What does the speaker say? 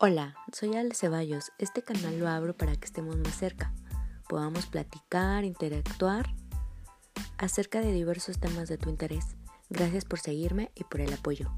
Hola, soy Ale Ceballos. Este canal lo abro para que estemos más cerca, podamos platicar, interactuar acerca de diversos temas de tu interés. Gracias por seguirme y por el apoyo.